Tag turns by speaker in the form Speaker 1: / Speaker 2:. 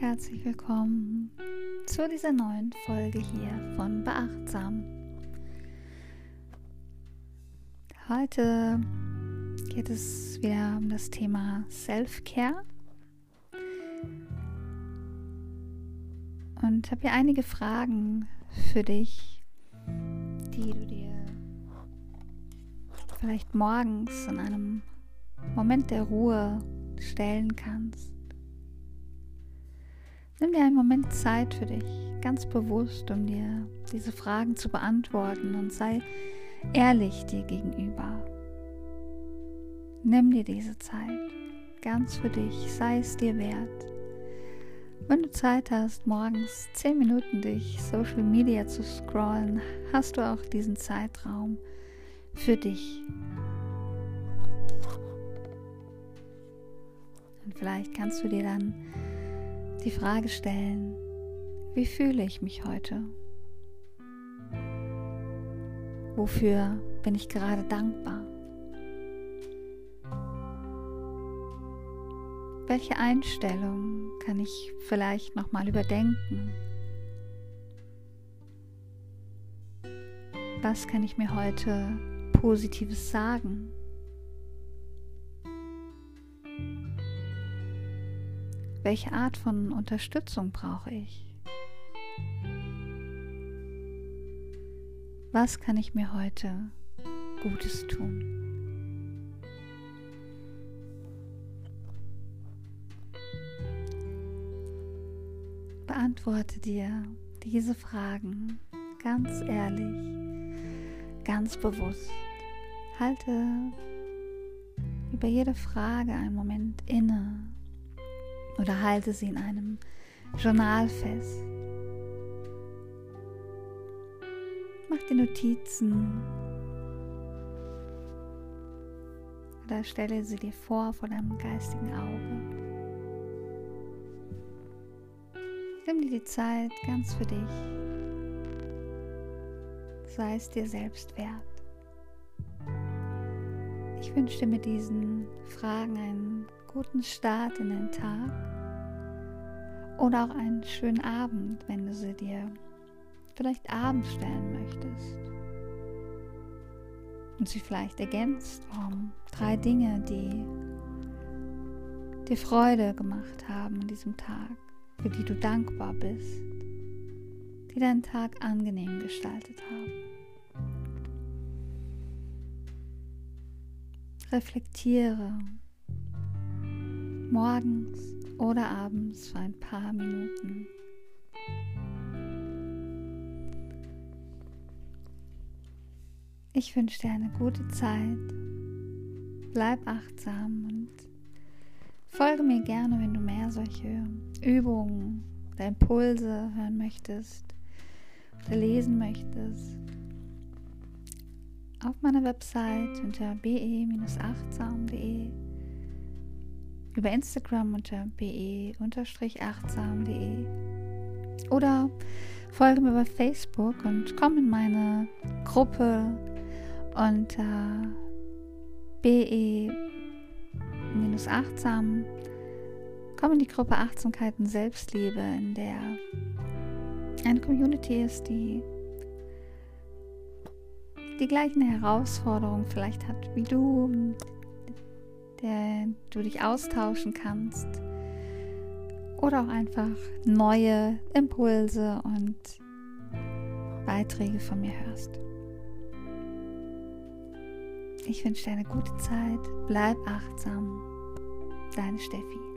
Speaker 1: herzlich willkommen zu dieser neuen Folge hier von Beachtsam. Heute geht es wieder um das Thema Self-Care und habe hier einige Fragen für dich, die du dir vielleicht morgens in einem Moment der Ruhe stellen kannst. Nimm dir einen Moment Zeit für dich, ganz bewusst, um dir diese Fragen zu beantworten und sei ehrlich dir gegenüber. Nimm dir diese Zeit, ganz für dich, sei es dir wert. Wenn du Zeit hast, morgens 10 Minuten durch Social Media zu scrollen, hast du auch diesen Zeitraum für dich. Und vielleicht kannst du dir dann die Frage stellen, wie fühle ich mich heute? Wofür bin ich gerade dankbar? Welche Einstellung kann ich vielleicht noch mal überdenken? Was kann ich mir heute positives sagen? Welche Art von Unterstützung brauche ich? Was kann ich mir heute Gutes tun? Beantworte dir diese Fragen ganz ehrlich, ganz bewusst. Halte über jede Frage einen Moment inne oder halte sie in einem Journal fest. Mach die Notizen oder stelle sie dir vor vor deinem geistigen Auge. Nimm dir die Zeit ganz für dich. Sei es dir selbst wert. Ich wünsche dir mit diesen Fragen einen guten Start in den Tag oder auch einen schönen Abend, wenn du sie dir vielleicht abends stellen möchtest. Und sie vielleicht ergänzt um drei Dinge, die dir Freude gemacht haben in diesem Tag, für die du dankbar bist, die deinen Tag angenehm gestaltet haben. Reflektiere morgens oder abends für ein paar Minuten. Ich wünsche dir eine gute Zeit. Bleib achtsam und folge mir gerne, wenn du mehr solche Übungen oder Impulse hören möchtest oder lesen möchtest. Auf meiner Website unter be-achtsam.de über Instagram unter be-achtsam.de oder folge mir bei Facebook und komm in meine Gruppe unter be-achtsam. Komm in die Gruppe Achtsamkeit und Selbstliebe, in der eine Community ist, die die gleichen Herausforderungen vielleicht hat wie du, der du dich austauschen kannst oder auch einfach neue Impulse und Beiträge von mir hörst. Ich wünsche dir eine gute Zeit, bleib achtsam, deine Steffi.